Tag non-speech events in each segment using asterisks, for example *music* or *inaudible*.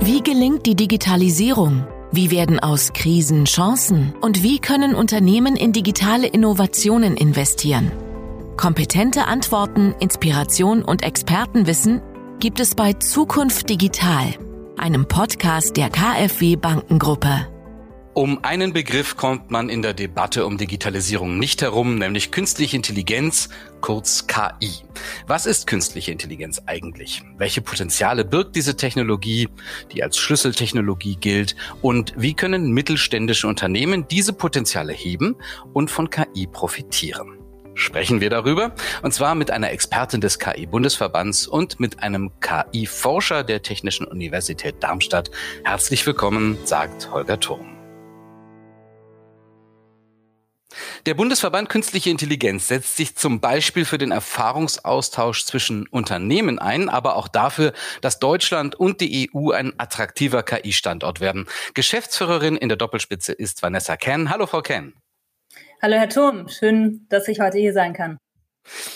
Wie gelingt die Digitalisierung? Wie werden aus Krisen Chancen? Und wie können Unternehmen in digitale Innovationen investieren? Kompetente Antworten, Inspiration und Expertenwissen gibt es bei Zukunft Digital, einem Podcast der KfW Bankengruppe. Um einen Begriff kommt man in der Debatte um Digitalisierung nicht herum, nämlich künstliche Intelligenz, kurz KI. Was ist künstliche Intelligenz eigentlich? Welche Potenziale birgt diese Technologie, die als Schlüsseltechnologie gilt? Und wie können mittelständische Unternehmen diese Potenziale heben und von KI profitieren? Sprechen wir darüber, und zwar mit einer Expertin des KI-Bundesverbands und mit einem KI-Forscher der Technischen Universität Darmstadt. Herzlich willkommen, sagt Holger Turm. Der Bundesverband Künstliche Intelligenz setzt sich zum Beispiel für den Erfahrungsaustausch zwischen Unternehmen ein, aber auch dafür, dass Deutschland und die EU ein attraktiver KI-Standort werden. Geschäftsführerin in der Doppelspitze ist Vanessa Ken. Hallo, Frau Ken. Hallo, Herr Turm. Schön, dass ich heute hier sein kann.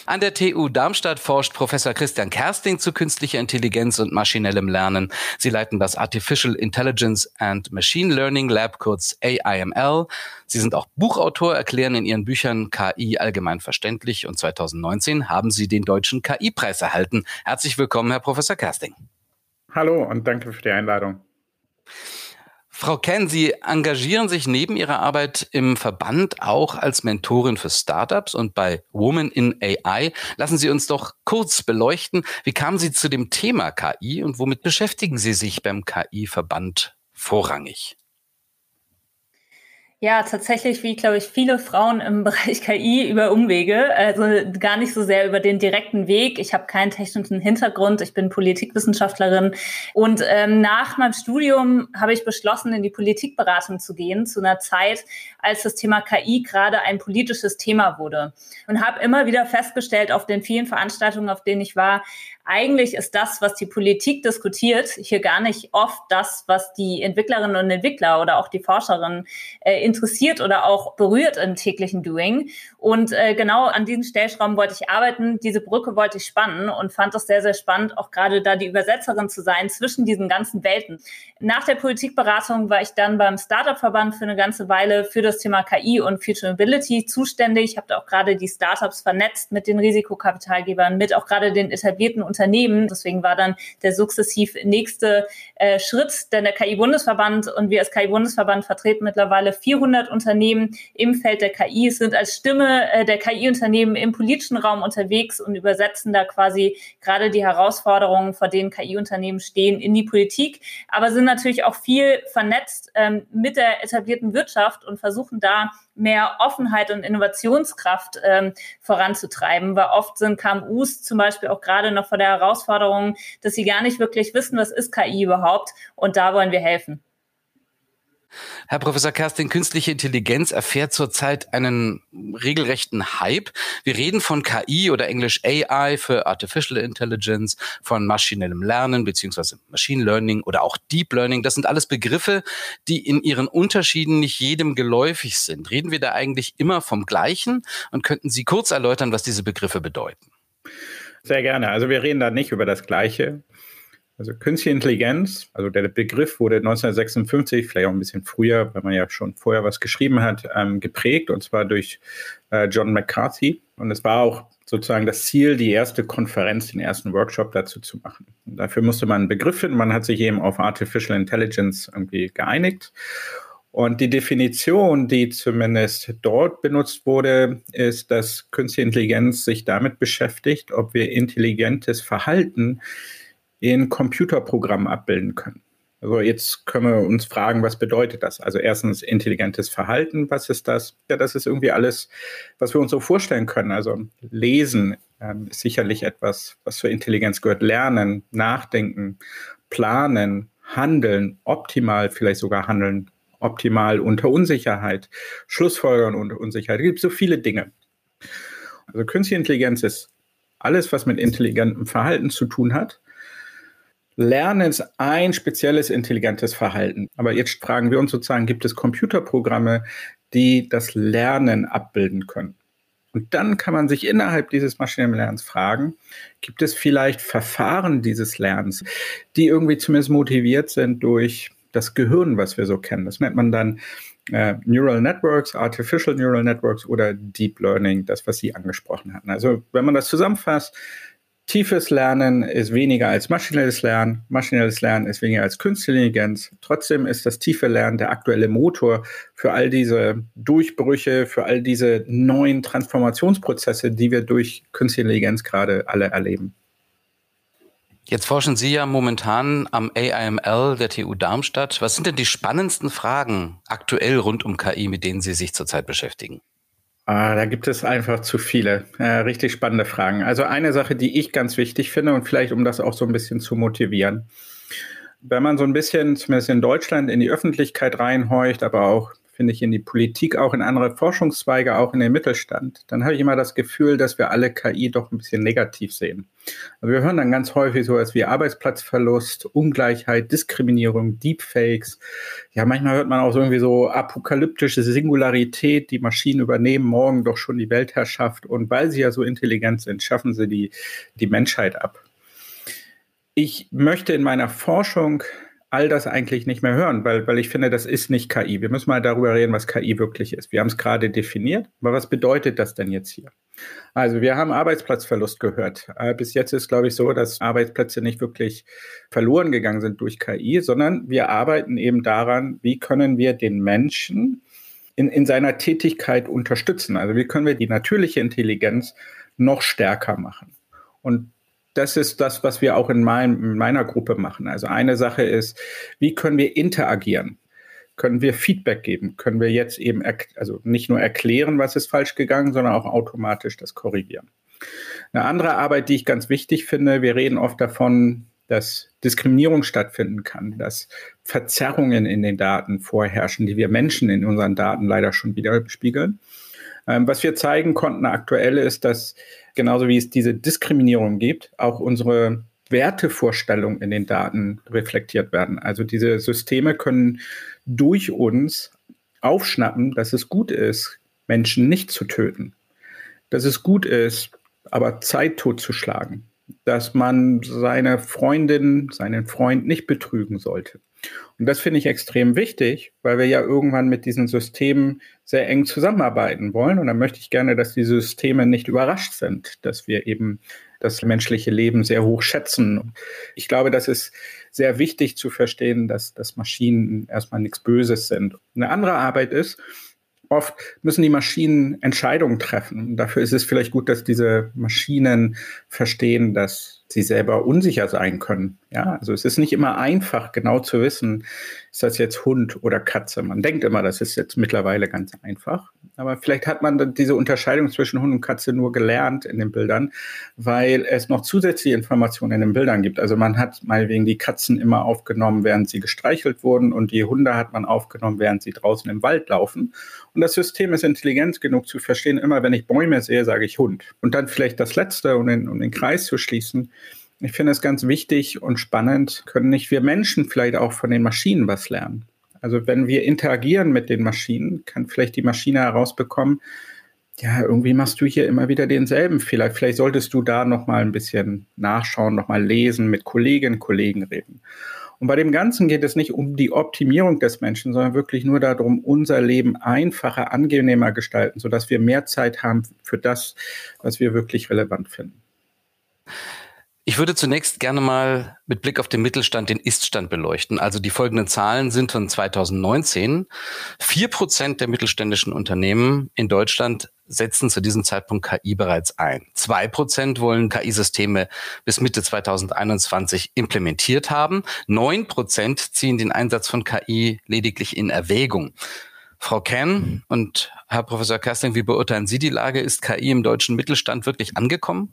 An der TU Darmstadt forscht Professor Christian Kersting zu künstlicher Intelligenz und maschinellem Lernen. Sie leiten das Artificial Intelligence and Machine Learning Lab, kurz AIML. Sie sind auch Buchautor, erklären in ihren Büchern KI allgemein verständlich und 2019 haben Sie den deutschen KI-Preis erhalten. Herzlich willkommen, Herr Professor Kersting. Hallo und danke für die Einladung. Frau Ken, Sie engagieren sich neben Ihrer Arbeit im Verband auch als Mentorin für Startups und bei Women in AI. Lassen Sie uns doch kurz beleuchten, wie kamen Sie zu dem Thema KI und womit beschäftigen Sie sich beim KI-Verband vorrangig? Ja, tatsächlich, wie glaube ich viele Frauen im *laughs* Bereich KI über Umwege, also gar nicht so sehr über den direkten Weg. Ich habe keinen technischen Hintergrund, ich bin Politikwissenschaftlerin. Und ähm, nach meinem Studium habe ich beschlossen, in die Politikberatung zu gehen, zu einer Zeit, als das Thema KI gerade ein politisches Thema wurde. Und habe immer wieder festgestellt auf den vielen Veranstaltungen, auf denen ich war, eigentlich ist das, was die Politik diskutiert, hier gar nicht oft das, was die Entwicklerinnen und Entwickler oder auch die Forscherinnen äh, interessiert oder auch berührt im täglichen Doing. Und äh, genau an diesen Stellschrauben wollte ich arbeiten, diese Brücke wollte ich spannen und fand es sehr, sehr spannend, auch gerade da die Übersetzerin zu sein zwischen diesen ganzen Welten. Nach der Politikberatung war ich dann beim Startup-Verband für eine ganze Weile für das Thema KI und Future Mobility zuständig. Ich habe da auch gerade die Startups vernetzt mit den Risikokapitalgebern, mit auch gerade den etablierten Unternehmen. Deswegen war dann der sukzessiv nächste äh, Schritt, denn der KI-Bundesverband und wir als KI-Bundesverband vertreten mittlerweile 400 Unternehmen im Feld der KI, sind als Stimme äh, der KI-Unternehmen im politischen Raum unterwegs und übersetzen da quasi gerade die Herausforderungen, vor denen KI-Unternehmen stehen, in die Politik, aber sind natürlich auch viel vernetzt ähm, mit der etablierten Wirtschaft und versuchen da mehr Offenheit und Innovationskraft ähm, voranzutreiben, weil oft sind KMUs zum Beispiel auch gerade noch vor der Herausforderung, dass sie gar nicht wirklich wissen, was ist KI überhaupt und da wollen wir helfen. Herr Professor Kerstin, künstliche Intelligenz erfährt zurzeit einen regelrechten Hype. Wir reden von KI oder Englisch AI für Artificial Intelligence, von maschinellem Lernen beziehungsweise Machine Learning oder auch Deep Learning. Das sind alles Begriffe, die in ihren Unterschieden nicht jedem geläufig sind. Reden wir da eigentlich immer vom Gleichen und könnten Sie kurz erläutern, was diese Begriffe bedeuten? Sehr gerne. Also wir reden da nicht über das Gleiche. Also künstliche Intelligenz, also der Begriff wurde 1956, vielleicht auch ein bisschen früher, weil man ja schon vorher was geschrieben hat, ähm, geprägt und zwar durch äh, John McCarthy. Und es war auch sozusagen das Ziel, die erste Konferenz, den ersten Workshop dazu zu machen. Und dafür musste man einen Begriff finden. Man hat sich eben auf Artificial Intelligence irgendwie geeinigt. Und die Definition, die zumindest dort benutzt wurde, ist, dass künstliche Intelligenz sich damit beschäftigt, ob wir intelligentes Verhalten in Computerprogrammen abbilden können. Also jetzt können wir uns fragen, was bedeutet das? Also erstens intelligentes Verhalten, was ist das? Ja, das ist irgendwie alles, was wir uns so vorstellen können. Also Lesen ähm, ist sicherlich etwas, was zur Intelligenz gehört. Lernen, Nachdenken, Planen, Handeln, optimal vielleicht sogar handeln, optimal unter Unsicherheit, Schlussfolgern unter Unsicherheit. Es gibt so viele Dinge. Also künstliche Intelligenz ist alles, was mit intelligentem Verhalten zu tun hat. Lernen ist ein spezielles intelligentes Verhalten. Aber jetzt fragen wir uns sozusagen, gibt es Computerprogramme, die das Lernen abbilden können? Und dann kann man sich innerhalb dieses maschinellen Lernens fragen, gibt es vielleicht Verfahren dieses Lernens, die irgendwie zumindest motiviert sind durch das Gehirn, was wir so kennen. Das nennt man dann äh, Neural Networks, Artificial Neural Networks oder Deep Learning, das, was Sie angesprochen hatten. Also wenn man das zusammenfasst, tiefes Lernen ist weniger als maschinelles Lernen, maschinelles Lernen ist weniger als künstliche Intelligenz. Trotzdem ist das tiefe Lernen der aktuelle Motor für all diese Durchbrüche, für all diese neuen Transformationsprozesse, die wir durch künstliche Intelligenz gerade alle erleben. Jetzt forschen Sie ja momentan am AIML der TU Darmstadt. Was sind denn die spannendsten Fragen aktuell rund um KI, mit denen Sie sich zurzeit beschäftigen? Ah, da gibt es einfach zu viele äh, richtig spannende Fragen. Also eine Sache, die ich ganz wichtig finde und vielleicht um das auch so ein bisschen zu motivieren. Wenn man so ein bisschen, zumindest in Deutschland, in die Öffentlichkeit reinhorcht, aber auch finde ich, in die Politik, auch in andere Forschungszweige, auch in den Mittelstand, dann habe ich immer das Gefühl, dass wir alle KI doch ein bisschen negativ sehen. Also wir hören dann ganz häufig sowas wie Arbeitsplatzverlust, Ungleichheit, Diskriminierung, Deepfakes. Ja, manchmal hört man auch so irgendwie so apokalyptische Singularität, die Maschinen übernehmen morgen doch schon die Weltherrschaft und weil sie ja so intelligent sind, schaffen sie die, die Menschheit ab. Ich möchte in meiner Forschung all das eigentlich nicht mehr hören, weil, weil ich finde, das ist nicht KI. Wir müssen mal darüber reden, was KI wirklich ist. Wir haben es gerade definiert, aber was bedeutet das denn jetzt hier? Also wir haben Arbeitsplatzverlust gehört. Äh, bis jetzt ist, glaube ich, so, dass Arbeitsplätze nicht wirklich verloren gegangen sind durch KI, sondern wir arbeiten eben daran, wie können wir den Menschen in, in seiner Tätigkeit unterstützen. Also wie können wir die natürliche Intelligenz noch stärker machen. Und das ist das, was wir auch in, mein, in meiner Gruppe machen. Also eine Sache ist, wie können wir interagieren? Können wir Feedback geben? Können wir jetzt eben also nicht nur erklären, was ist falsch gegangen, sondern auch automatisch das korrigieren? Eine andere Arbeit, die ich ganz wichtig finde, wir reden oft davon, dass Diskriminierung stattfinden kann, dass Verzerrungen in den Daten vorherrschen, die wir Menschen in unseren Daten leider schon wieder spiegeln. Ähm, was wir zeigen konnten aktuell ist, dass genauso wie es diese Diskriminierung gibt, auch unsere Wertevorstellungen in den Daten reflektiert werden. Also diese Systeme können durch uns aufschnappen, dass es gut ist, Menschen nicht zu töten. Dass es gut ist, aber Zeit totzuschlagen. Dass man seine Freundin, seinen Freund nicht betrügen sollte. Und das finde ich extrem wichtig, weil wir ja irgendwann mit diesen Systemen sehr eng zusammenarbeiten wollen. Und dann möchte ich gerne, dass die Systeme nicht überrascht sind, dass wir eben das menschliche Leben sehr hoch schätzen. Ich glaube, das ist sehr wichtig zu verstehen, dass, dass Maschinen erstmal nichts Böses sind. Eine andere Arbeit ist, oft müssen die Maschinen Entscheidungen treffen. Dafür ist es vielleicht gut, dass diese Maschinen verstehen, dass sie selber unsicher sein können. Ja, also es ist nicht immer einfach, genau zu wissen, ist das jetzt Hund oder Katze. Man denkt immer, das ist jetzt mittlerweile ganz einfach. Aber vielleicht hat man diese Unterscheidung zwischen Hund und Katze nur gelernt in den Bildern, weil es noch zusätzliche Informationen in den Bildern gibt. Also man hat mal wegen die Katzen immer aufgenommen, während sie gestreichelt wurden und die Hunde hat man aufgenommen, während sie draußen im Wald laufen. Und das System ist intelligent genug zu verstehen, immer wenn ich Bäume sehe, sage ich Hund. Und dann vielleicht das Letzte, um den, um den Kreis zu schließen, ich finde es ganz wichtig und spannend, können nicht wir Menschen vielleicht auch von den Maschinen was lernen? Also wenn wir interagieren mit den Maschinen, kann vielleicht die Maschine herausbekommen, ja, irgendwie machst du hier immer wieder denselben Fehler. Vielleicht solltest du da noch mal ein bisschen nachschauen, noch mal lesen, mit Kolleginnen und Kollegen reden. Und bei dem Ganzen geht es nicht um die Optimierung des Menschen, sondern wirklich nur darum, unser Leben einfacher, angenehmer gestalten, sodass wir mehr Zeit haben für das, was wir wirklich relevant finden. Ich würde zunächst gerne mal mit Blick auf den Mittelstand den Iststand beleuchten. Also die folgenden Zahlen sind von 2019. Vier Prozent der mittelständischen Unternehmen in Deutschland setzen zu diesem Zeitpunkt KI bereits ein. Zwei Prozent wollen KI-Systeme bis Mitte 2021 implementiert haben. Neun Prozent ziehen den Einsatz von KI lediglich in Erwägung. Frau Ken und Herr Professor Kersting, wie beurteilen Sie die Lage? Ist KI im deutschen Mittelstand wirklich angekommen?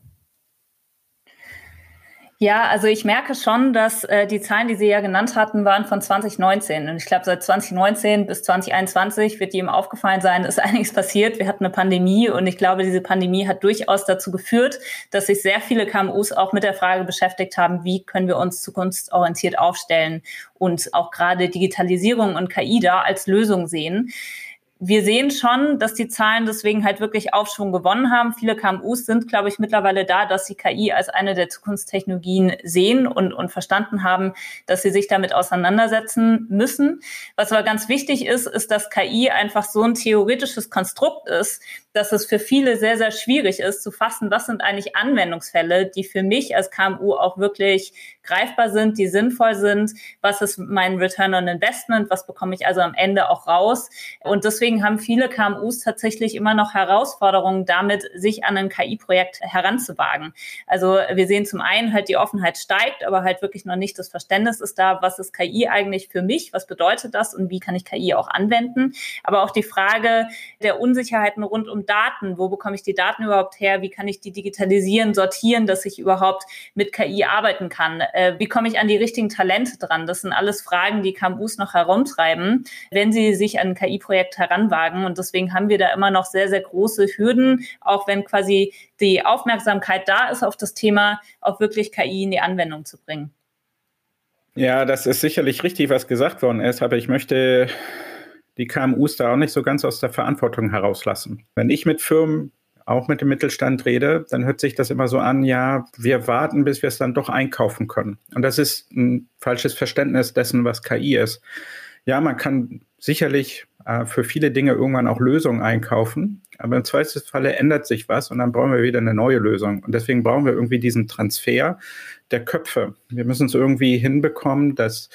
Ja, also ich merke schon, dass äh, die Zahlen, die Sie ja genannt hatten, waren von 2019. Und ich glaube, seit 2019 bis 2021 wird jedem aufgefallen sein, ist *laughs* einiges passiert. Wir hatten eine Pandemie und ich glaube, diese Pandemie hat durchaus dazu geführt, dass sich sehr viele KMUs auch mit der Frage beschäftigt haben, wie können wir uns zukunftsorientiert aufstellen und auch gerade Digitalisierung und KI da als Lösung sehen wir sehen schon, dass die Zahlen deswegen halt wirklich Aufschwung gewonnen haben. Viele KMUs sind, glaube ich, mittlerweile da, dass sie KI als eine der Zukunftstechnologien sehen und, und verstanden haben, dass sie sich damit auseinandersetzen müssen. Was aber ganz wichtig ist, ist, dass KI einfach so ein theoretisches Konstrukt ist, dass es für viele sehr, sehr schwierig ist zu fassen, was sind eigentlich Anwendungsfälle, die für mich als KMU auch wirklich greifbar sind, die sinnvoll sind, was ist mein Return on Investment, was bekomme ich also am Ende auch raus. Und deswegen haben viele KMUs tatsächlich immer noch Herausforderungen damit, sich an ein KI-Projekt heranzuwagen. Also wir sehen zum einen halt die Offenheit steigt, aber halt wirklich noch nicht das Verständnis ist da, was ist KI eigentlich für mich, was bedeutet das und wie kann ich KI auch anwenden. Aber auch die Frage der Unsicherheiten rund um Daten, wo bekomme ich die Daten überhaupt her, wie kann ich die digitalisieren, sortieren, dass ich überhaupt mit KI arbeiten kann äh, wie komme ich an die richtigen Talente dran? Das sind alles Fragen, die KMUs noch herumtreiben, wenn sie sich an ein KI-Projekt heranwagen. Und deswegen haben wir da immer noch sehr, sehr große Hürden, auch wenn quasi die Aufmerksamkeit da ist auf das Thema, auch wirklich KI in die Anwendung zu bringen. Ja, das ist sicherlich richtig, was gesagt worden ist, aber ich möchte die KMUs da auch nicht so ganz aus der Verantwortung herauslassen. Wenn ich mit Firmen auch mit dem Mittelstand rede, dann hört sich das immer so an, ja, wir warten, bis wir es dann doch einkaufen können. Und das ist ein falsches Verständnis dessen, was KI ist. Ja, man kann sicherlich äh, für viele Dinge irgendwann auch Lösungen einkaufen, aber im Zweifelsfalle ändert sich was und dann brauchen wir wieder eine neue Lösung. Und deswegen brauchen wir irgendwie diesen Transfer der Köpfe. Wir müssen es irgendwie hinbekommen, dass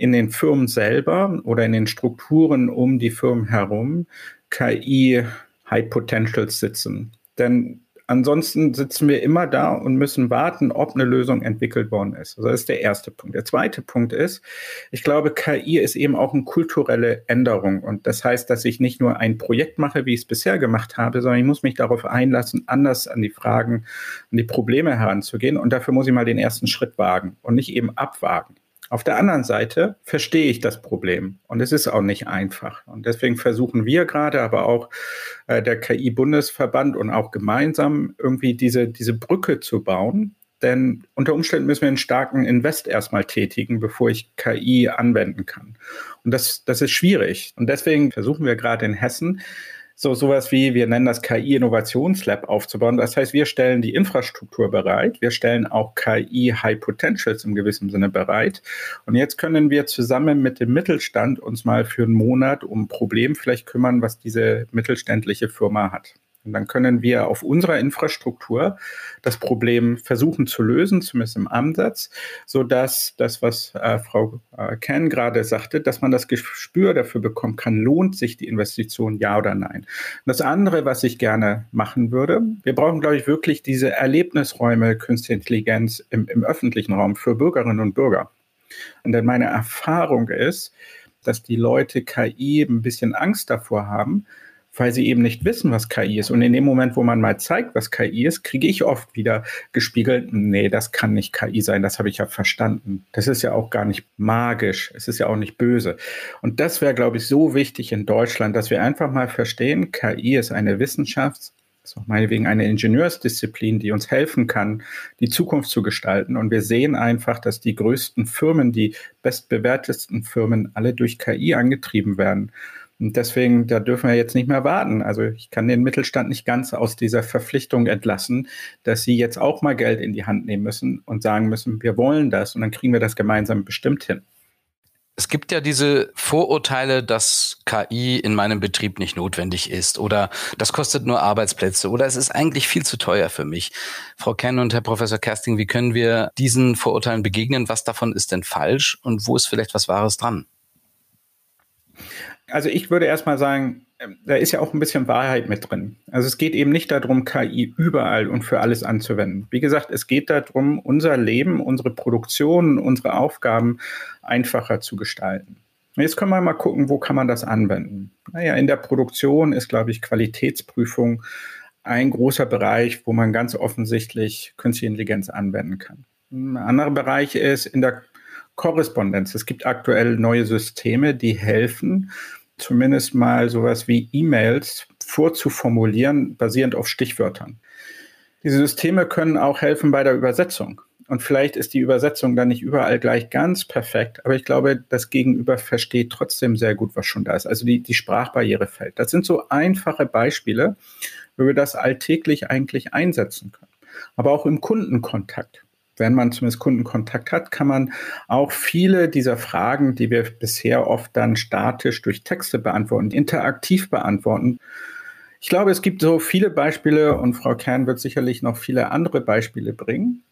in den Firmen selber oder in den Strukturen um die Firmen herum KI High Potentials sitzen. Denn ansonsten sitzen wir immer da und müssen warten, ob eine Lösung entwickelt worden ist. Also das ist der erste Punkt. Der zweite Punkt ist, ich glaube, KI ist eben auch eine kulturelle Änderung. Und das heißt, dass ich nicht nur ein Projekt mache, wie ich es bisher gemacht habe, sondern ich muss mich darauf einlassen, anders an die Fragen, an die Probleme heranzugehen. Und dafür muss ich mal den ersten Schritt wagen und nicht eben abwagen. Auf der anderen Seite verstehe ich das Problem und es ist auch nicht einfach. Und deswegen versuchen wir gerade, aber auch äh, der KI-Bundesverband und auch gemeinsam irgendwie diese, diese Brücke zu bauen. Denn unter Umständen müssen wir einen starken Invest erstmal tätigen, bevor ich KI anwenden kann. Und das, das ist schwierig. Und deswegen versuchen wir gerade in Hessen, so sowas wie, wir nennen das KI-Innovationslab aufzubauen. Das heißt, wir stellen die Infrastruktur bereit, wir stellen auch KI High Potentials im gewissen Sinne bereit. Und jetzt können wir zusammen mit dem Mittelstand uns mal für einen Monat um ein Problem vielleicht kümmern, was diese mittelständliche Firma hat. Und dann können wir auf unserer Infrastruktur das Problem versuchen zu lösen, zumindest im Ansatz, so dass das, was äh, Frau äh, Ken gerade sagte, dass man das Gespür dafür bekommen kann, lohnt sich die Investition, ja oder nein. Und das andere, was ich gerne machen würde, wir brauchen, glaube ich, wirklich diese Erlebnisräume Künstliche Intelligenz im, im öffentlichen Raum für Bürgerinnen und Bürger. Und denn meine Erfahrung ist, dass die Leute KI ein bisschen Angst davor haben, weil sie eben nicht wissen, was KI ist. Und in dem Moment, wo man mal zeigt, was KI ist, kriege ich oft wieder gespiegelt, nee, das kann nicht KI sein, das habe ich ja verstanden. Das ist ja auch gar nicht magisch, es ist ja auch nicht böse. Und das wäre, glaube ich, so wichtig in Deutschland, dass wir einfach mal verstehen, KI ist eine Wissenschafts- ist auch meinetwegen eine Ingenieursdisziplin, die uns helfen kann, die Zukunft zu gestalten. Und wir sehen einfach, dass die größten Firmen, die bestbewertesten Firmen alle durch KI angetrieben werden. Und deswegen, da dürfen wir jetzt nicht mehr warten. Also ich kann den Mittelstand nicht ganz aus dieser Verpflichtung entlassen, dass sie jetzt auch mal Geld in die Hand nehmen müssen und sagen müssen, wir wollen das und dann kriegen wir das gemeinsam bestimmt hin. Es gibt ja diese Vorurteile, dass KI in meinem Betrieb nicht notwendig ist oder das kostet nur Arbeitsplätze oder es ist eigentlich viel zu teuer für mich. Frau Ken und Herr Professor Kersting, wie können wir diesen Vorurteilen begegnen? Was davon ist denn falsch und wo ist vielleicht was Wahres dran? Also ich würde erstmal sagen, ähm, da ist ja auch ein bisschen Wahrheit mit drin. Also es geht eben nicht darum, KI überall und für alles anzuwenden. Wie gesagt, es geht darum, unser Leben, unsere Produktion, unsere Aufgaben einfacher zu gestalten. Jetzt können wir mal gucken, wo kann man das anwenden. Naja, in der Produktion ist, glaube ich, Qualitätsprüfung ein großer Bereich, wo man ganz offensichtlich künstliche Intelligenz anwenden kann. Ein anderer Bereich ist in der Korrespondenz. Es gibt aktuell neue Systeme, die helfen, zumindest mal sowas wie E-Mails vorzuformulieren, basierend auf Stichwörtern. Diese Systeme können auch helfen bei der Übersetzung. Und vielleicht ist die Übersetzung dann nicht überall gleich ganz perfekt, aber ich glaube, das Gegenüber versteht trotzdem sehr gut, was schon da ist. Also die, die Sprachbarriere fällt. Das sind so einfache Beispiele, wie wir das alltäglich eigentlich einsetzen können. Aber auch im Kundenkontakt. Wenn man zumindest Kundenkontakt hat, kann man auch viele dieser Fragen, die wir bisher oft dann statisch durch Texte beantworten, interaktiv beantworten. Ich glaube, es gibt so viele Beispiele und Frau Kern wird sicherlich noch viele andere Beispiele bringen.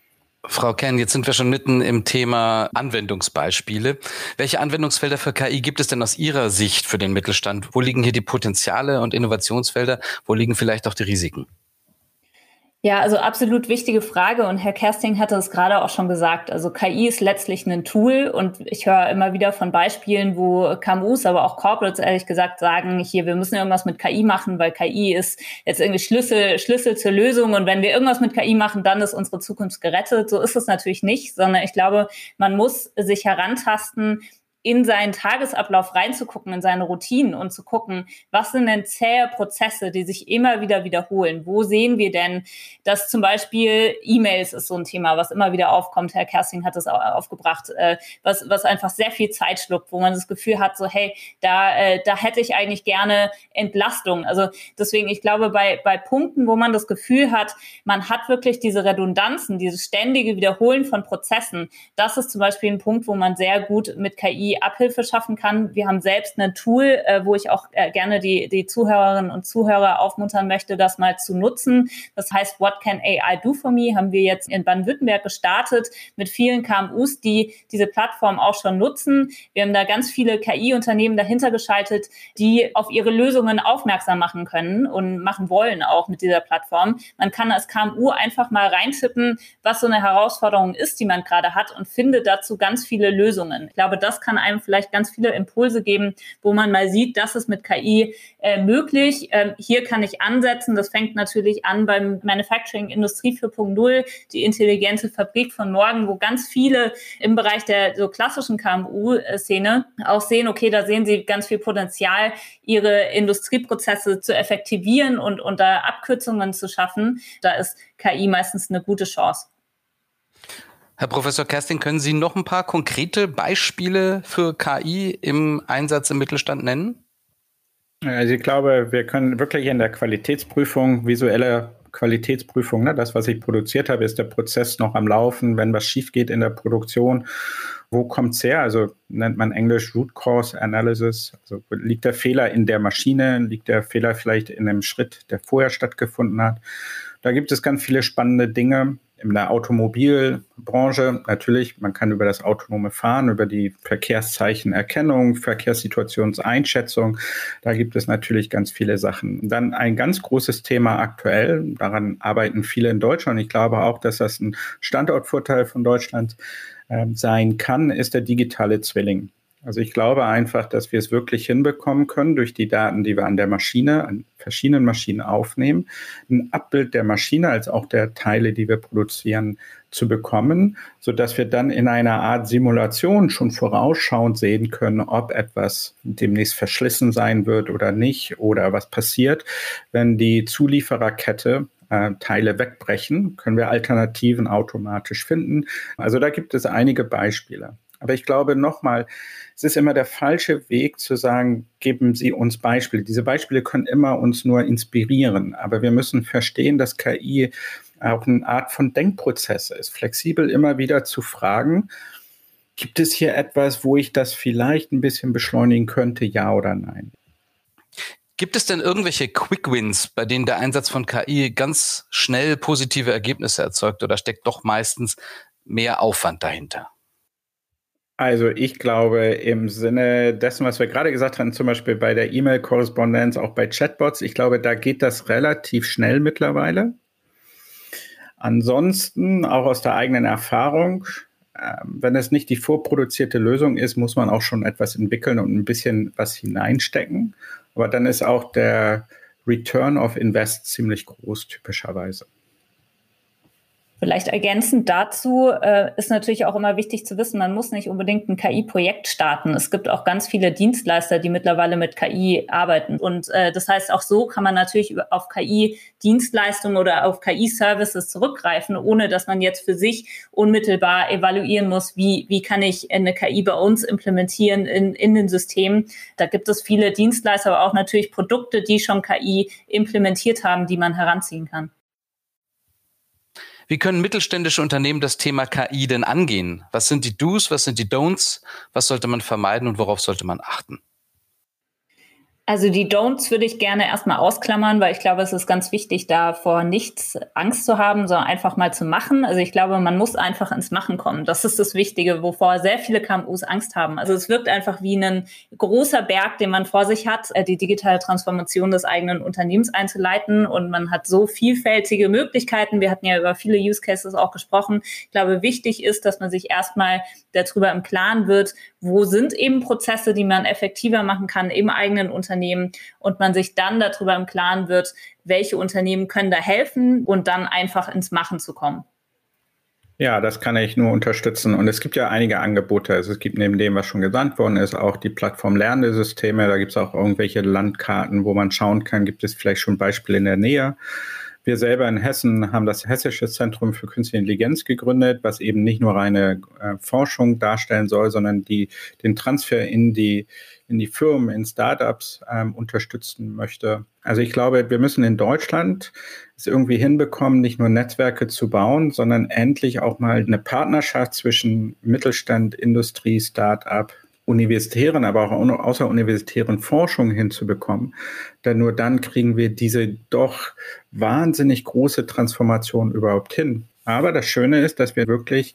Frau Kern, jetzt sind wir schon mitten im Thema Anwendungsbeispiele. Welche Anwendungsfelder für KI gibt es denn aus Ihrer Sicht für den Mittelstand? Wo liegen hier die Potenziale und Innovationsfelder? Wo liegen vielleicht auch die Risiken? Ja, also absolut wichtige Frage und Herr Kersting hatte es gerade auch schon gesagt. Also KI ist letztlich ein Tool und ich höre immer wieder von Beispielen, wo KMUs, aber auch Corporates ehrlich gesagt sagen, hier, wir müssen irgendwas mit KI machen, weil KI ist jetzt irgendwie Schlüssel, Schlüssel zur Lösung und wenn wir irgendwas mit KI machen, dann ist unsere Zukunft gerettet. So ist es natürlich nicht, sondern ich glaube, man muss sich herantasten, in seinen Tagesablauf reinzugucken, in seine Routinen und zu gucken, was sind denn zähe Prozesse, die sich immer wieder wiederholen? Wo sehen wir denn, dass zum Beispiel E-Mails ist so ein Thema, was immer wieder aufkommt. Herr Kersting hat das auch aufgebracht, äh, was, was einfach sehr viel Zeit schluckt, wo man das Gefühl hat, so hey, da, äh, da hätte ich eigentlich gerne Entlastung. Also deswegen, ich glaube, bei, bei Punkten, wo man das Gefühl hat, man hat wirklich diese Redundanzen, dieses ständige Wiederholen von Prozessen, das ist zum Beispiel ein Punkt, wo man sehr gut mit KI Abhilfe schaffen kann. Wir haben selbst ein Tool, äh, wo ich auch äh, gerne die, die Zuhörerinnen und Zuhörer aufmuntern möchte, das mal zu nutzen. Das heißt, What Can AI Do For Me haben wir jetzt in Baden-Württemberg gestartet mit vielen KMUs, die diese Plattform auch schon nutzen. Wir haben da ganz viele KI-Unternehmen dahinter geschaltet, die auf ihre Lösungen aufmerksam machen können und machen wollen auch mit dieser Plattform. Man kann als KMU einfach mal reintippen, was so eine Herausforderung ist, die man gerade hat und findet dazu ganz viele Lösungen. Ich glaube, das kann einem vielleicht ganz viele Impulse geben, wo man mal sieht, das ist mit KI äh, möglich. Ähm, hier kann ich ansetzen. Das fängt natürlich an beim Manufacturing Industrie 4.0, die intelligente Fabrik von morgen, wo ganz viele im Bereich der so klassischen KMU-Szene auch sehen, okay, da sehen sie ganz viel Potenzial, ihre Industrieprozesse zu effektivieren und unter Abkürzungen zu schaffen. Da ist KI meistens eine gute Chance. Herr Professor Kerstin, können Sie noch ein paar konkrete Beispiele für KI im Einsatz im Mittelstand nennen? Also ich glaube, wir können wirklich in der Qualitätsprüfung, visuelle Qualitätsprüfung, ne, das, was ich produziert habe, ist der Prozess noch am Laufen, wenn was schief geht in der Produktion. Wo kommt es her? Also nennt man Englisch Root Cause Analysis. Also liegt der Fehler in der Maschine? Liegt der Fehler vielleicht in einem Schritt, der vorher stattgefunden hat? Da gibt es ganz viele spannende Dinge in der Automobilbranche natürlich, man kann über das autonome Fahren, über die Verkehrszeichenerkennung, Verkehrssituationseinschätzung, da gibt es natürlich ganz viele Sachen. Dann ein ganz großes Thema aktuell, daran arbeiten viele in Deutschland. Ich glaube auch, dass das ein Standortvorteil von Deutschland äh, sein kann, ist der digitale Zwilling. Also ich glaube einfach, dass wir es wirklich hinbekommen können, durch die Daten, die wir an der Maschine, an verschiedenen Maschinen aufnehmen, ein Abbild der Maschine als auch der Teile, die wir produzieren, zu bekommen, so dass wir dann in einer Art Simulation schon vorausschauend sehen können, ob etwas demnächst verschlissen sein wird oder nicht oder was passiert, wenn die Zuliefererkette äh, Teile wegbrechen, können wir Alternativen automatisch finden. Also da gibt es einige Beispiele. Aber ich glaube nochmal, es ist immer der falsche Weg zu sagen, geben Sie uns Beispiele. Diese Beispiele können immer uns nur inspirieren, aber wir müssen verstehen, dass KI auch eine Art von Denkprozess ist, flexibel immer wieder zu fragen, gibt es hier etwas, wo ich das vielleicht ein bisschen beschleunigen könnte, ja oder nein? Gibt es denn irgendwelche Quick Wins, bei denen der Einsatz von KI ganz schnell positive Ergebnisse erzeugt oder steckt doch meistens mehr Aufwand dahinter? Also ich glaube, im Sinne dessen, was wir gerade gesagt haben, zum Beispiel bei der E-Mail-Korrespondenz, auch bei Chatbots, ich glaube, da geht das relativ schnell mittlerweile. Ansonsten, auch aus der eigenen Erfahrung, äh, wenn es nicht die vorproduzierte Lösung ist, muss man auch schon etwas entwickeln und ein bisschen was hineinstecken. Aber dann ist auch der Return of Invest ziemlich groß, typischerweise. Vielleicht ergänzend dazu äh, ist natürlich auch immer wichtig zu wissen, man muss nicht unbedingt ein KI-Projekt starten. Es gibt auch ganz viele Dienstleister, die mittlerweile mit KI arbeiten. Und äh, das heißt, auch so kann man natürlich auf KI-Dienstleistungen oder auf KI-Services zurückgreifen, ohne dass man jetzt für sich unmittelbar evaluieren muss, wie, wie kann ich eine KI bei uns implementieren in, in den Systemen. Da gibt es viele Dienstleister, aber auch natürlich Produkte, die schon KI implementiert haben, die man heranziehen kann. Wie können mittelständische Unternehmen das Thema KI denn angehen? Was sind die Do's, was sind die Don'ts? Was sollte man vermeiden und worauf sollte man achten? Also die Don'ts würde ich gerne erstmal ausklammern, weil ich glaube, es ist ganz wichtig, da vor nichts Angst zu haben, sondern einfach mal zu machen. Also ich glaube, man muss einfach ins Machen kommen. Das ist das Wichtige, wovor sehr viele KMUs Angst haben. Also es wirkt einfach wie ein großer Berg, den man vor sich hat, äh, die digitale Transformation des eigenen Unternehmens einzuleiten. Und man hat so vielfältige Möglichkeiten. Wir hatten ja über viele Use Cases auch gesprochen. Ich glaube, wichtig ist, dass man sich erstmal darüber im Klaren wird, wo sind eben Prozesse, die man effektiver machen kann im eigenen Unternehmen und man sich dann darüber im Klaren wird, welche Unternehmen können da helfen und dann einfach ins Machen zu kommen. Ja, das kann ich nur unterstützen. Und es gibt ja einige Angebote. Also es gibt neben dem, was schon genannt worden ist, auch die Plattform Lernende-Systeme. Da gibt es auch irgendwelche Landkarten, wo man schauen kann, gibt es vielleicht schon Beispiele in der Nähe. Wir selber in Hessen haben das Hessische Zentrum für Künstliche Intelligenz gegründet, was eben nicht nur reine äh, Forschung darstellen soll, sondern die den Transfer in die in die Firmen, in Startups ähm, unterstützen möchte. Also ich glaube, wir müssen in Deutschland es irgendwie hinbekommen, nicht nur Netzwerke zu bauen, sondern endlich auch mal eine Partnerschaft zwischen Mittelstand, Industrie, Startup, universitären, aber auch außeruniversitären Forschung hinzubekommen. Denn nur dann kriegen wir diese doch wahnsinnig große Transformation überhaupt hin. Aber das Schöne ist, dass wir wirklich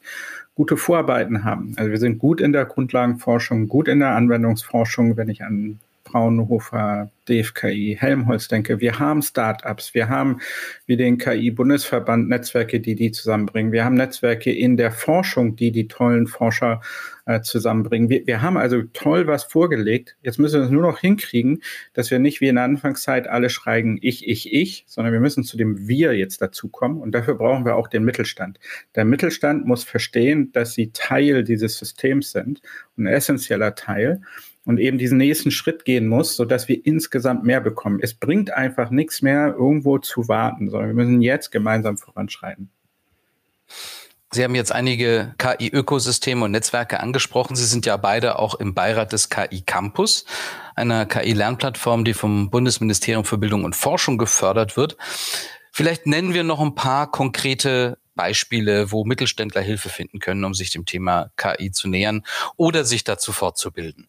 gute Vorarbeiten haben. Also wir sind gut in der Grundlagenforschung, gut in der Anwendungsforschung, wenn ich an Fraunhofer, DFKI, Helmholtz denke, wir haben Startups, wir haben wie den KI-Bundesverband Netzwerke, die die zusammenbringen. Wir haben Netzwerke in der Forschung, die die tollen Forscher äh, zusammenbringen. Wir, wir haben also toll was vorgelegt. Jetzt müssen wir es nur noch hinkriegen, dass wir nicht wie in der Anfangszeit alle schreiben, ich, ich, ich, sondern wir müssen zu dem Wir jetzt dazukommen. Und dafür brauchen wir auch den Mittelstand. Der Mittelstand muss verstehen, dass sie Teil dieses Systems sind, ein essentieller Teil und eben diesen nächsten Schritt gehen muss, sodass wir insgesamt mehr bekommen. Es bringt einfach nichts mehr, irgendwo zu warten, sondern wir müssen jetzt gemeinsam voranschreiten. Sie haben jetzt einige KI-Ökosysteme und Netzwerke angesprochen. Sie sind ja beide auch im Beirat des KI Campus, einer KI-Lernplattform, die vom Bundesministerium für Bildung und Forschung gefördert wird. Vielleicht nennen wir noch ein paar konkrete Beispiele, wo Mittelständler Hilfe finden können, um sich dem Thema KI zu nähern oder sich dazu fortzubilden.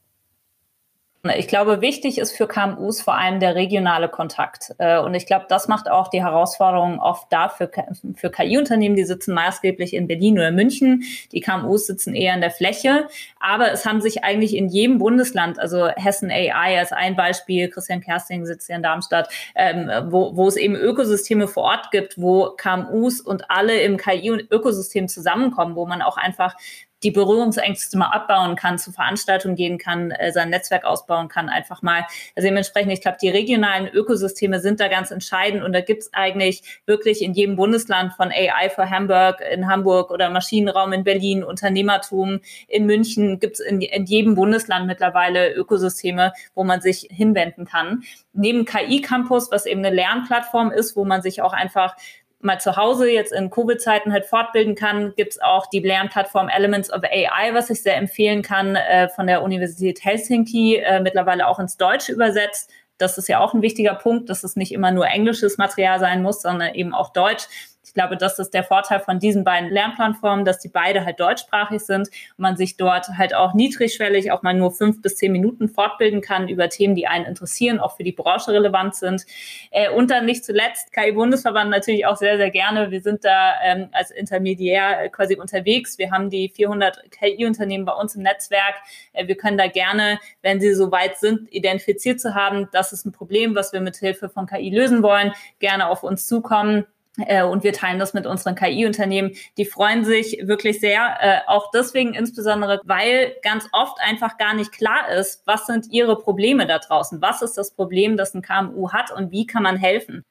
Ich glaube, wichtig ist für KMUs vor allem der regionale Kontakt. Äh, und ich glaube, das macht auch die Herausforderung oft da für, für KI-Unternehmen, die sitzen maßgeblich in Berlin oder München. Die KMUs sitzen eher in der Fläche. Aber es haben sich eigentlich in jedem Bundesland, also Hessen AI als ein Beispiel, Christian Kersting sitzt hier in Darmstadt, ähm, wo, wo es eben Ökosysteme vor Ort gibt, wo KMUs und alle im KI-Ökosystem zusammenkommen, wo man auch einfach die Berührungsängste mal abbauen kann, zu Veranstaltungen gehen kann, äh, sein Netzwerk ausbauen kann, einfach mal. Also dementsprechend, ich glaube, die regionalen Ökosysteme sind da ganz entscheidend und da gibt's eigentlich wirklich in jedem Bundesland von AI for Hamburg in Hamburg oder Maschinenraum in Berlin, Unternehmertum in München, gibt's in, in jedem Bundesland mittlerweile Ökosysteme, wo man sich hinwenden kann. Neben KI Campus, was eben eine Lernplattform ist, wo man sich auch einfach mal zu Hause jetzt in Covid-Zeiten halt fortbilden kann, gibt's auch die Lernplattform Elements of AI, was ich sehr empfehlen kann, äh, von der Universität Helsinki, äh, mittlerweile auch ins Deutsche übersetzt. Das ist ja auch ein wichtiger Punkt, dass es nicht immer nur englisches Material sein muss, sondern eben auch Deutsch. Ich glaube, das ist der Vorteil von diesen beiden Lernplattformen, dass die beide halt deutschsprachig sind und man sich dort halt auch niedrigschwellig auch mal nur fünf bis zehn Minuten fortbilden kann über Themen, die einen interessieren, auch für die Branche relevant sind. Äh, und dann nicht zuletzt KI-Bundesverband natürlich auch sehr, sehr gerne. Wir sind da ähm, als Intermediär quasi unterwegs. Wir haben die 400 KI-Unternehmen bei uns im Netzwerk. Äh, wir können da gerne, wenn sie so weit sind, identifiziert zu haben, das ist ein Problem, was wir mit Hilfe von KI lösen wollen, gerne auf uns zukommen äh, und wir teilen das mit unseren KI-Unternehmen. Die freuen sich wirklich sehr, äh, auch deswegen insbesondere, weil ganz oft einfach gar nicht klar ist, was sind ihre Probleme da draußen? Was ist das Problem, das ein KMU hat und wie kann man helfen?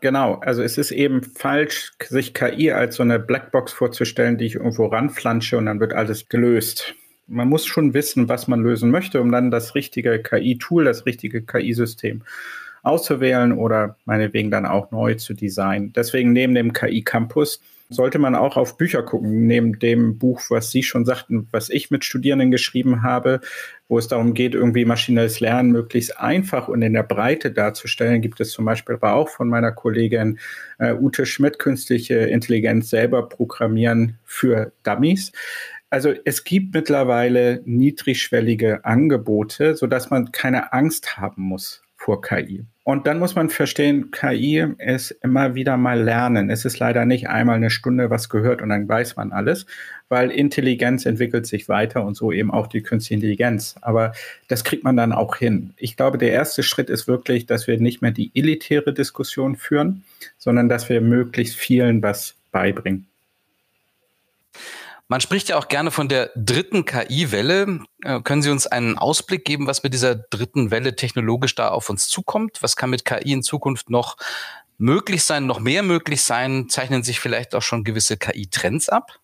Genau, also es ist eben falsch, sich KI als so eine Blackbox vorzustellen, die ich irgendwo ranflansche und dann wird alles gelöst. Man muss schon wissen, was man lösen möchte, um dann das richtige KI-Tool, das richtige KI-System auszuwählen oder meinetwegen dann auch neu zu designen. Deswegen neben dem KI-Campus sollte man auch auf Bücher gucken, neben dem Buch, was Sie schon sagten, was ich mit Studierenden geschrieben habe, wo es darum geht, irgendwie maschinelles Lernen möglichst einfach und in der Breite darzustellen, gibt es zum Beispiel aber auch von meiner Kollegin äh, Ute Schmidt künstliche Intelligenz selber programmieren für Dummies. Also es gibt mittlerweile niedrigschwellige Angebote, sodass man keine Angst haben muss vor KI. Und dann muss man verstehen, KI ist immer wieder mal lernen. Es ist leider nicht einmal eine Stunde was gehört und dann weiß man alles, weil Intelligenz entwickelt sich weiter und so eben auch die künstliche Intelligenz. Aber das kriegt man dann auch hin. Ich glaube, der erste Schritt ist wirklich, dass wir nicht mehr die elitäre Diskussion führen, sondern dass wir möglichst vielen was beibringen. Man spricht ja auch gerne von der dritten KI-Welle. Äh, können Sie uns einen Ausblick geben, was mit dieser dritten Welle technologisch da auf uns zukommt? Was kann mit KI in Zukunft noch möglich sein, noch mehr möglich sein? Zeichnen sich vielleicht auch schon gewisse KI-Trends ab?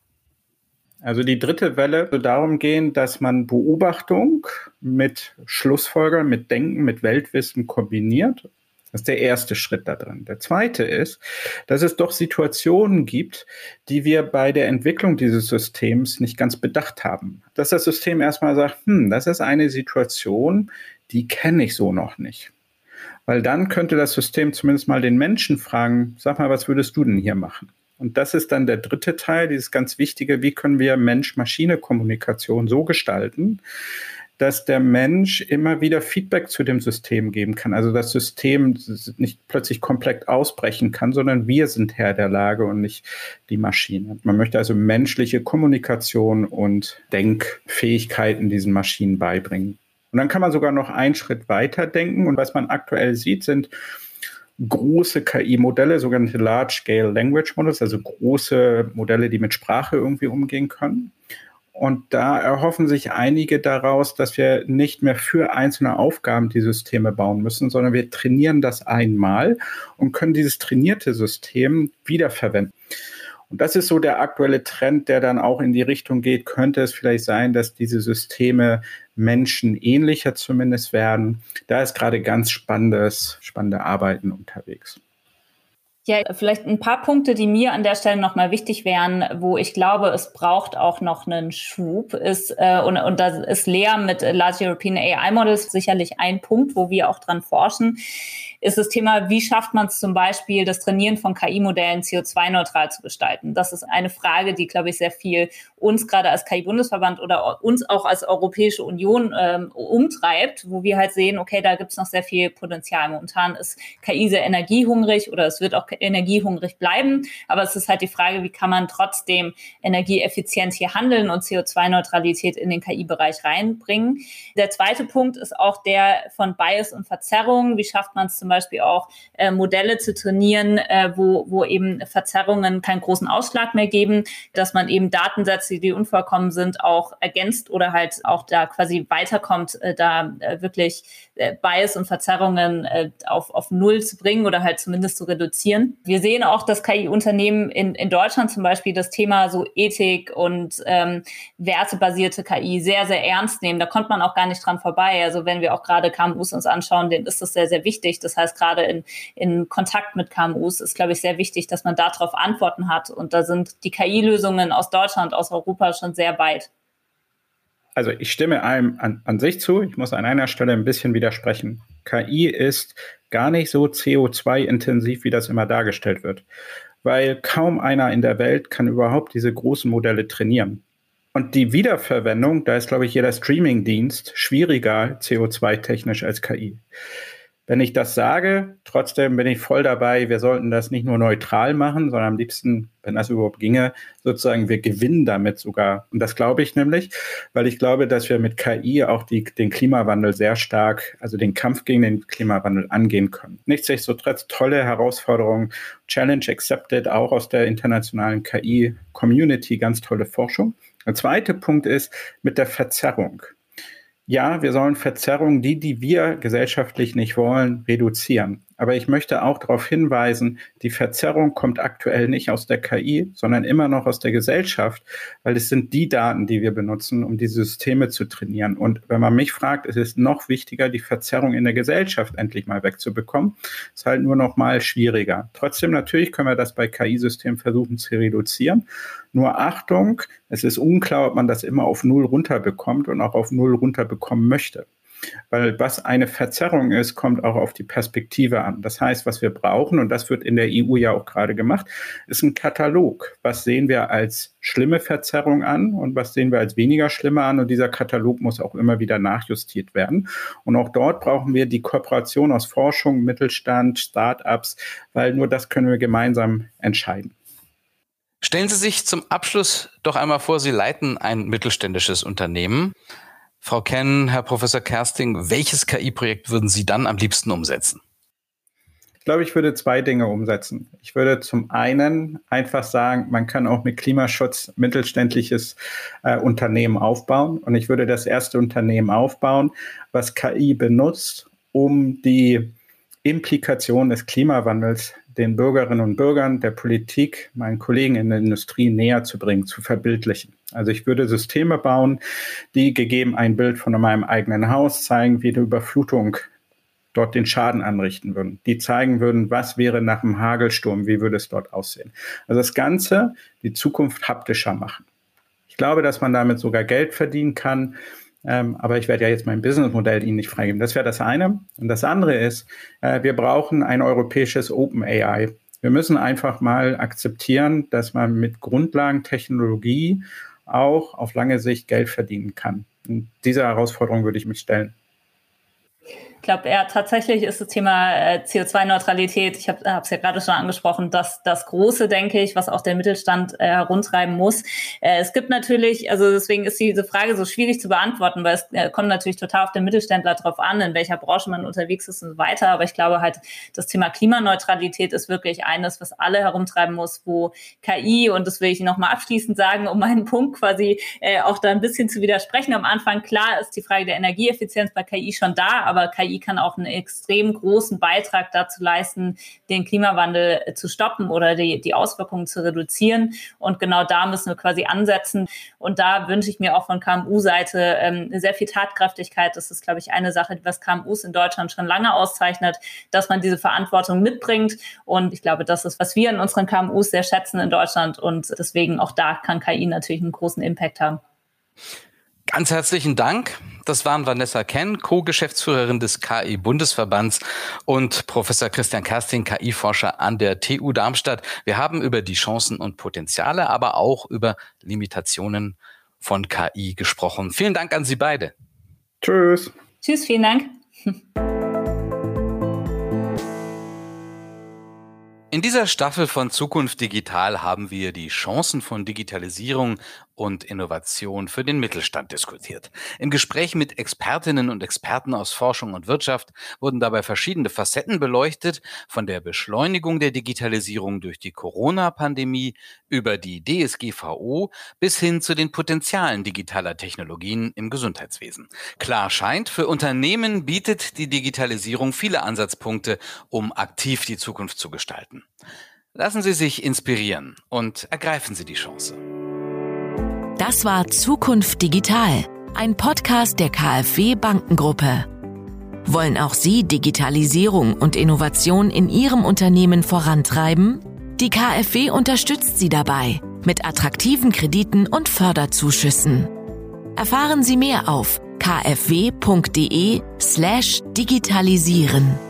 Also die dritte Welle wird darum gehen, dass man Beobachtung mit Schlussfolgern, mit Denken, mit Weltwissen kombiniert das ist der erste Schritt da drin. Der zweite ist, dass es doch Situationen gibt, die wir bei der Entwicklung dieses Systems nicht ganz bedacht haben. Dass das System erstmal sagt, hm, das ist eine Situation, die kenne ich so noch nicht. Weil dann könnte das System zumindest mal den Menschen fragen, sag mal, was würdest du denn hier machen? Und das ist dann der dritte Teil, dieses ganz wichtige, wie können wir Mensch-Maschine-Kommunikation so gestalten, dass der Mensch immer wieder Feedback zu dem System geben kann. Also das System nicht plötzlich komplett ausbrechen kann, sondern wir sind Herr der Lage und nicht die Maschine. Man möchte also menschliche Kommunikation und Denkfähigkeiten diesen Maschinen beibringen. Und dann kann man sogar noch einen Schritt weiter denken. Und was man aktuell sieht, sind große KI-Modelle, sogenannte Large-Scale Language Models, also große Modelle, die mit Sprache irgendwie umgehen können. Und da erhoffen sich einige daraus, dass wir nicht mehr für einzelne Aufgaben die Systeme bauen müssen, sondern wir trainieren das einmal und können dieses trainierte System wiederverwenden. Und das ist so der aktuelle Trend, der dann auch in die Richtung geht. Könnte es vielleicht sein, dass diese Systeme menschenähnlicher zumindest werden? Da ist gerade ganz spannendes, spannende Arbeiten unterwegs. Ja, vielleicht ein paar Punkte, die mir an der Stelle nochmal wichtig wären, wo ich glaube, es braucht auch noch einen Schub, ist, äh, und, und da ist Lea mit Large European AI Models sicherlich ein Punkt, wo wir auch dran forschen ist das Thema, wie schafft man es zum Beispiel, das Trainieren von KI-Modellen CO2-neutral zu gestalten? Das ist eine Frage, die, glaube ich, sehr viel uns gerade als KI-Bundesverband oder uns auch als Europäische Union ähm, umtreibt, wo wir halt sehen, okay, da gibt es noch sehr viel Potenzial. Momentan ist KI sehr energiehungrig oder es wird auch energiehungrig bleiben, aber es ist halt die Frage, wie kann man trotzdem energieeffizient hier handeln und CO2-Neutralität in den KI-Bereich reinbringen. Der zweite Punkt ist auch der von Bias und Verzerrung. Wie schafft man es zum Beispiel Beispiel auch äh, Modelle zu trainieren, äh, wo, wo eben Verzerrungen keinen großen Ausschlag mehr geben, dass man eben Datensätze, die unvollkommen sind, auch ergänzt oder halt auch da quasi weiterkommt, äh, da äh, wirklich äh, Bias und Verzerrungen äh, auf, auf Null zu bringen oder halt zumindest zu reduzieren. Wir sehen auch, dass KI-Unternehmen in, in Deutschland zum Beispiel das Thema so Ethik und ähm, wertebasierte KI sehr, sehr ernst nehmen. Da kommt man auch gar nicht dran vorbei. Also wenn wir auch gerade KMUs uns anschauen, denen ist das sehr, sehr wichtig. Das heißt, gerade in, in Kontakt mit KMUs ist, glaube ich, sehr wichtig, dass man darauf Antworten hat. Und da sind die KI-Lösungen aus Deutschland, aus Europa schon sehr weit also ich stimme einem an, an sich zu. Ich muss an einer Stelle ein bisschen widersprechen. KI ist gar nicht so CO2-intensiv, wie das immer dargestellt wird. Weil kaum einer in der Welt kann überhaupt diese großen Modelle trainieren. Und die Wiederverwendung, da ist, glaube ich, jeder Streaming-Dienst schwieriger CO2-technisch als KI. Wenn ich das sage, trotzdem bin ich voll dabei, wir sollten das nicht nur neutral machen, sondern am liebsten, wenn das überhaupt ginge, sozusagen, wir gewinnen damit sogar. Und das glaube ich nämlich, weil ich glaube, dass wir mit KI auch die, den Klimawandel sehr stark, also den Kampf gegen den Klimawandel angehen können. Nichtsdestotrotz tolle Herausforderung, Challenge accepted, auch aus der internationalen KI-Community, ganz tolle Forschung. Der zweite Punkt ist mit der Verzerrung ja, wir sollen Verzerrungen, die, die wir gesellschaftlich nicht wollen, reduzieren. Aber ich möchte auch darauf hinweisen, die Verzerrung kommt aktuell nicht aus der KI, sondern immer noch aus der Gesellschaft, weil es sind die Daten, die wir benutzen, um diese Systeme zu trainieren. Und wenn man mich fragt, es ist noch wichtiger, die Verzerrung in der Gesellschaft endlich mal wegzubekommen. Ist halt nur noch mal schwieriger. Trotzdem natürlich können wir das bei KI-Systemen versuchen zu reduzieren. Nur Achtung, es ist unklar, ob man das immer auf Null runterbekommt und auch auf Null runterbekommen möchte. Weil was eine Verzerrung ist, kommt auch auf die Perspektive an. Das heißt, was wir brauchen, und das wird in der EU ja auch gerade gemacht, ist ein Katalog. Was sehen wir als schlimme Verzerrung an und was sehen wir als weniger schlimme an? Und dieser Katalog muss auch immer wieder nachjustiert werden. Und auch dort brauchen wir die Kooperation aus Forschung, Mittelstand, Start-ups, weil nur das können wir gemeinsam entscheiden. Stellen Sie sich zum Abschluss doch einmal vor, Sie leiten ein mittelständisches Unternehmen. Frau Ken, Herr Professor Kersting, welches KI-Projekt würden Sie dann am liebsten umsetzen? Ich glaube, ich würde zwei Dinge umsetzen. Ich würde zum einen einfach sagen, man kann auch mit Klimaschutz mittelständliches äh, Unternehmen aufbauen. Und ich würde das erste Unternehmen aufbauen, was KI benutzt, um die Implikation des Klimawandels den Bürgerinnen und Bürgern, der Politik, meinen Kollegen in der Industrie näher zu bringen, zu verbildlichen. Also ich würde Systeme bauen, die gegeben ein Bild von meinem eigenen Haus zeigen, wie die Überflutung dort den Schaden anrichten würden. Die zeigen würden, was wäre nach einem Hagelsturm, wie würde es dort aussehen. Also das Ganze, die Zukunft haptischer machen. Ich glaube, dass man damit sogar Geld verdienen kann. Ähm, aber ich werde ja jetzt mein Businessmodell Ihnen nicht freigeben. Das wäre das eine. Und das andere ist, äh, wir brauchen ein europäisches Open AI. Wir müssen einfach mal akzeptieren, dass man mit Grundlagentechnologie auch auf lange Sicht Geld verdienen kann. Und dieser Herausforderung würde ich mich stellen. Glaube, ja, tatsächlich ist das Thema äh, CO2-Neutralität, ich habe es ja gerade schon angesprochen, das, das Große, denke ich, was auch der Mittelstand äh, herumtreiben muss. Äh, es gibt natürlich, also deswegen ist diese Frage so schwierig zu beantworten, weil es äh, kommt natürlich total auf den Mittelständler drauf an, in welcher Branche man unterwegs ist und so weiter. Aber ich glaube halt, das Thema Klimaneutralität ist wirklich eines, was alle herumtreiben muss, wo KI, und das will ich nochmal abschließend sagen, um meinen Punkt quasi äh, auch da ein bisschen zu widersprechen. Am Anfang, klar, ist die Frage der Energieeffizienz bei KI schon da, aber KI Kann auch einen extrem großen Beitrag dazu leisten, den Klimawandel zu stoppen oder die, die Auswirkungen zu reduzieren. Und genau da müssen wir quasi ansetzen. Und da wünsche ich mir auch von KMU-Seite ähm, sehr viel Tatkräftigkeit. Das ist, glaube ich, eine Sache, was KMUs in Deutschland schon lange auszeichnet, dass man diese Verantwortung mitbringt. Und ich glaube, das ist, was wir in unseren KMUs sehr schätzen in Deutschland. Und deswegen auch da kann KI natürlich einen großen Impact haben. Ganz herzlichen Dank. Das waren Vanessa Ken, Co-Geschäftsführerin des KI-Bundesverbands und Professor Christian Kersting, KI-Forscher an der TU Darmstadt. Wir haben über die Chancen und Potenziale, aber auch über Limitationen von KI gesprochen. Vielen Dank an Sie beide. Tschüss. Tschüss, vielen Dank. In dieser Staffel von Zukunft Digital haben wir die Chancen von Digitalisierung und Innovation für den Mittelstand diskutiert. Im Gespräch mit Expertinnen und Experten aus Forschung und Wirtschaft wurden dabei verschiedene Facetten beleuchtet, von der Beschleunigung der Digitalisierung durch die Corona-Pandemie über die DSGVO bis hin zu den Potenzialen digitaler Technologien im Gesundheitswesen. Klar scheint, für Unternehmen bietet die Digitalisierung viele Ansatzpunkte, um aktiv die Zukunft zu gestalten. Lassen Sie sich inspirieren und ergreifen Sie die Chance. Das war Zukunft Digital, ein Podcast der KfW Bankengruppe. Wollen auch Sie Digitalisierung und Innovation in Ihrem Unternehmen vorantreiben? Die KfW unterstützt Sie dabei mit attraktiven Krediten und Förderzuschüssen. Erfahren Sie mehr auf kfw.de slash digitalisieren.